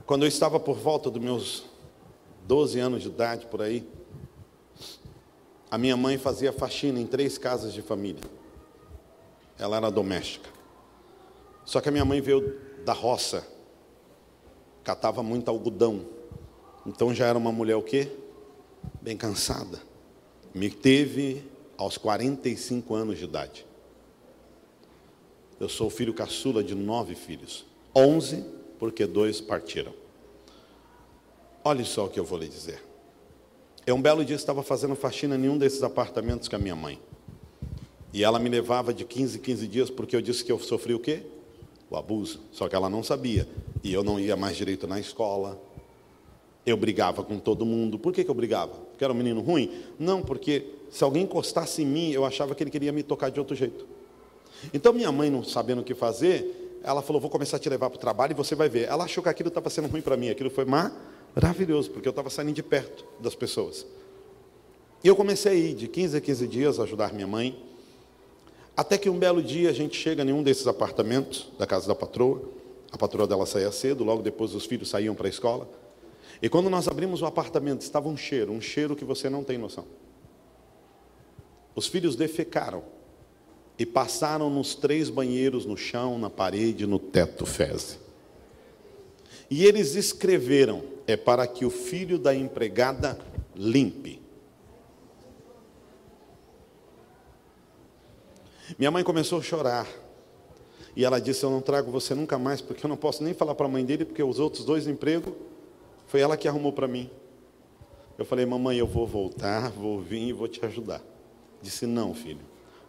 quando eu estava por volta dos meus 12 anos de idade, por aí, a minha mãe fazia faxina em três casas de família. Ela era doméstica. Só que a minha mãe veio da roça, catava muito algodão. Então já era uma mulher o quê? Bem cansada me teve aos 45 anos de idade. Eu sou filho caçula de nove filhos. Onze, porque dois partiram. Olha só o que eu vou lhe dizer. Eu um belo dia estava fazendo faxina em um desses apartamentos com a minha mãe. E ela me levava de 15 em 15 dias porque eu disse que eu sofri o quê? O abuso. Só que ela não sabia. E eu não ia mais direito na escola, eu brigava com todo mundo. Por que, que eu brigava? Porque era um menino ruim? Não, porque se alguém encostasse em mim, eu achava que ele queria me tocar de outro jeito. Então minha mãe, não sabendo o que fazer, ela falou: Vou começar a te levar para o trabalho e você vai ver. Ela achou que aquilo estava sendo ruim para mim. Aquilo foi maravilhoso, porque eu estava saindo de perto das pessoas. E eu comecei a ir de 15 a 15 dias a ajudar minha mãe. Até que um belo dia a gente chega em um desses apartamentos da casa da patroa. A patroa dela saía cedo, logo depois os filhos saíam para a escola. E quando nós abrimos o apartamento, estava um cheiro, um cheiro que você não tem noção. Os filhos defecaram e passaram nos três banheiros, no chão, na parede, no teto fezes. E eles escreveram: é para que o filho da empregada limpe. Minha mãe começou a chorar. E ela disse: Eu não trago você nunca mais, porque eu não posso nem falar para a mãe dele, porque os outros dois empregos foi ela que arrumou para mim. Eu falei: Mamãe, eu vou voltar, vou vir e vou te ajudar. Disse: Não, filho.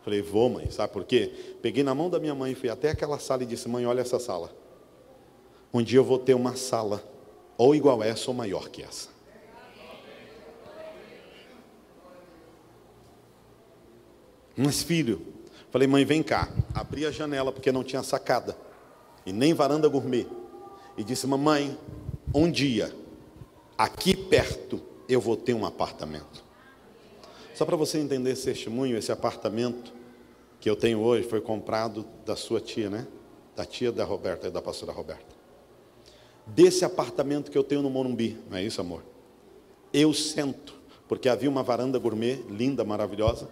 Falei: Vou, mãe. Sabe por quê? Peguei na mão da minha mãe, fui até aquela sala e disse: Mãe, olha essa sala. Um dia eu vou ter uma sala, ou igual essa, ou maior que essa. Mas, filho, falei, mãe, vem cá. Abri a janela porque não tinha sacada e nem varanda gourmet. E disse, mamãe, um dia, aqui perto, eu vou ter um apartamento. Só para você entender esse testemunho, esse apartamento que eu tenho hoje foi comprado da sua tia, né? Da tia da Roberta e da pastora Roberta. Desse apartamento que eu tenho no Morumbi, não é isso, amor? Eu sento, porque havia uma varanda gourmet, linda, maravilhosa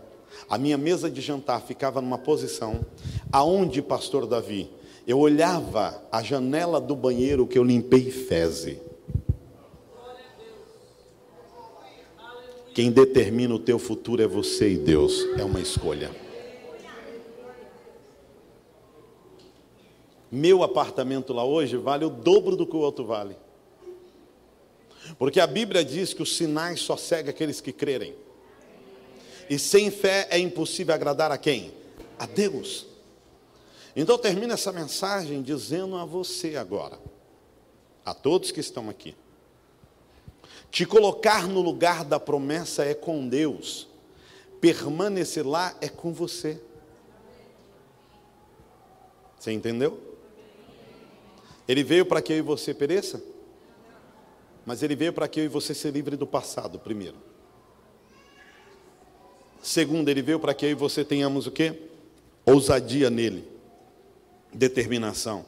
a minha mesa de jantar ficava numa posição aonde, pastor Davi, eu olhava a janela do banheiro que eu limpei feze. Quem determina o teu futuro é você e Deus, é uma escolha. Meu apartamento lá hoje vale o dobro do que o outro vale. Porque a Bíblia diz que os sinais só seguem aqueles que crerem. E sem fé é impossível agradar a quem? A Deus. Então termina essa mensagem dizendo a você agora, a todos que estão aqui, te colocar no lugar da promessa é com Deus, permanecer lá é com você. Você entendeu? Ele veio para que eu e você pereça, mas ele veio para que eu e você se livre do passado primeiro. Segundo, ele veio para que eu e você tenhamos o quê? Ousadia nele, determinação.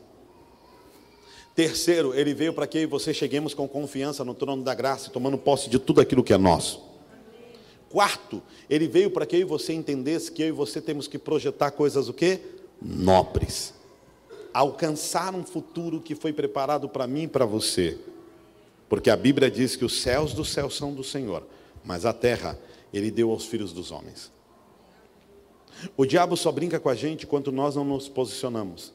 Terceiro, ele veio para que eu e você cheguemos com confiança no trono da graça, tomando posse de tudo aquilo que é nosso. Quarto, ele veio para que eu e você entendesse que eu e você temos que projetar coisas o quê? Nobres. Alcançar um futuro que foi preparado para mim e para você. Porque a Bíblia diz que os céus dos céus são do Senhor, mas a terra ele deu aos filhos dos homens. O diabo só brinca com a gente quando nós não nos posicionamos.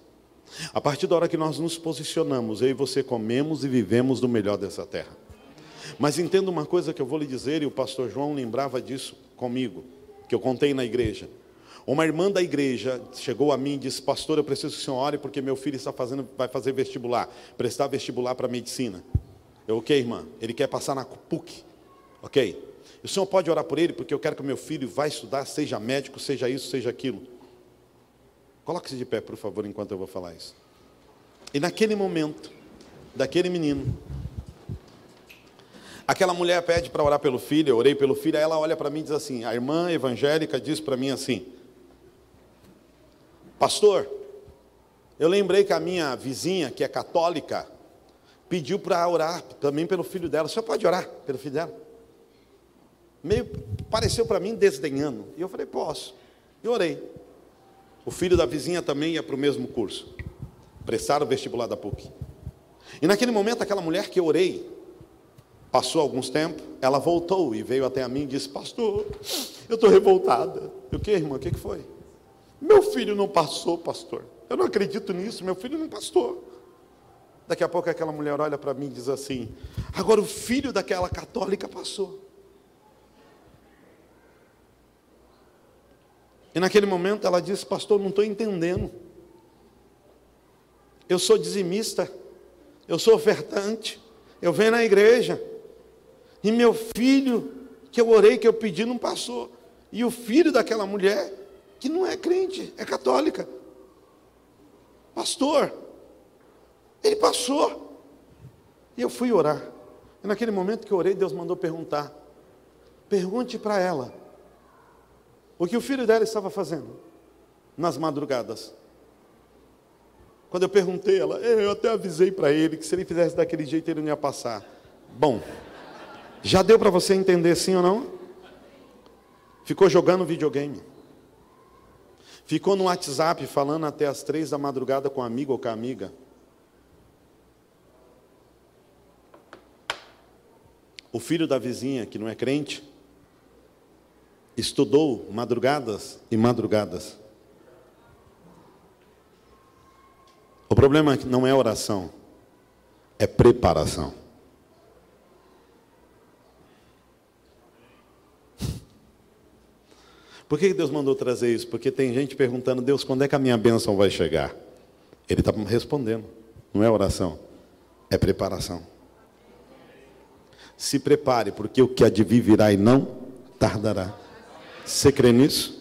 A partir da hora que nós nos posicionamos, eu e você comemos e vivemos do melhor dessa terra. Mas entenda uma coisa que eu vou lhe dizer, e o pastor João lembrava disso comigo, que eu contei na igreja. Uma irmã da igreja chegou a mim e disse: Pastor, eu preciso que o senhor ore porque meu filho está fazendo, vai fazer vestibular, prestar vestibular para medicina. Eu, ok, irmã, ele quer passar na PUC. Ok. O senhor pode orar por ele, porque eu quero que meu filho vá estudar, seja médico, seja isso, seja aquilo. Coloque-se de pé, por favor, enquanto eu vou falar isso. E naquele momento, daquele menino, aquela mulher pede para orar pelo filho, eu orei pelo filho, aí ela olha para mim e diz assim: a irmã evangélica diz para mim assim: Pastor, eu lembrei que a minha vizinha, que é católica, pediu para orar também pelo filho dela. O senhor pode orar pelo filho dela? meio pareceu para mim desdenhando. E eu falei, posso. E orei. O filho da vizinha também ia para o mesmo curso. Prestaram o vestibular da PUC. E naquele momento, aquela mulher que eu orei, passou alguns tempos, ela voltou e veio até a mim e disse, pastor, eu estou revoltada. Eu, que, irmã? O que, que foi? Meu filho não passou, pastor. Eu não acredito nisso, meu filho não passou. Daqui a pouco aquela mulher olha para mim e diz assim: agora o filho daquela católica passou. E naquele momento ela disse: Pastor, não estou entendendo. Eu sou dizimista, eu sou ofertante, eu venho na igreja, e meu filho, que eu orei, que eu pedi, não passou. E o filho daquela mulher, que não é crente, é católica, pastor, ele passou. E eu fui orar. E naquele momento que eu orei, Deus mandou perguntar: pergunte para ela o que o filho dela estava fazendo nas madrugadas. Quando eu perguntei, ela, eu até avisei para ele que se ele fizesse daquele jeito ele não ia passar. Bom, já deu para você entender sim ou não? Ficou jogando videogame. Ficou no WhatsApp falando até as três da madrugada com um amigo ou com a amiga. O filho da vizinha, que não é crente, estudou madrugadas e madrugadas. problema é não é oração, é preparação. Por que Deus mandou trazer isso? Porque tem gente perguntando, Deus, quando é que a minha bênção vai chegar? Ele está respondendo. Não é oração, é preparação. Se prepare, porque o que há de vir virá e não tardará. Você crê nisso?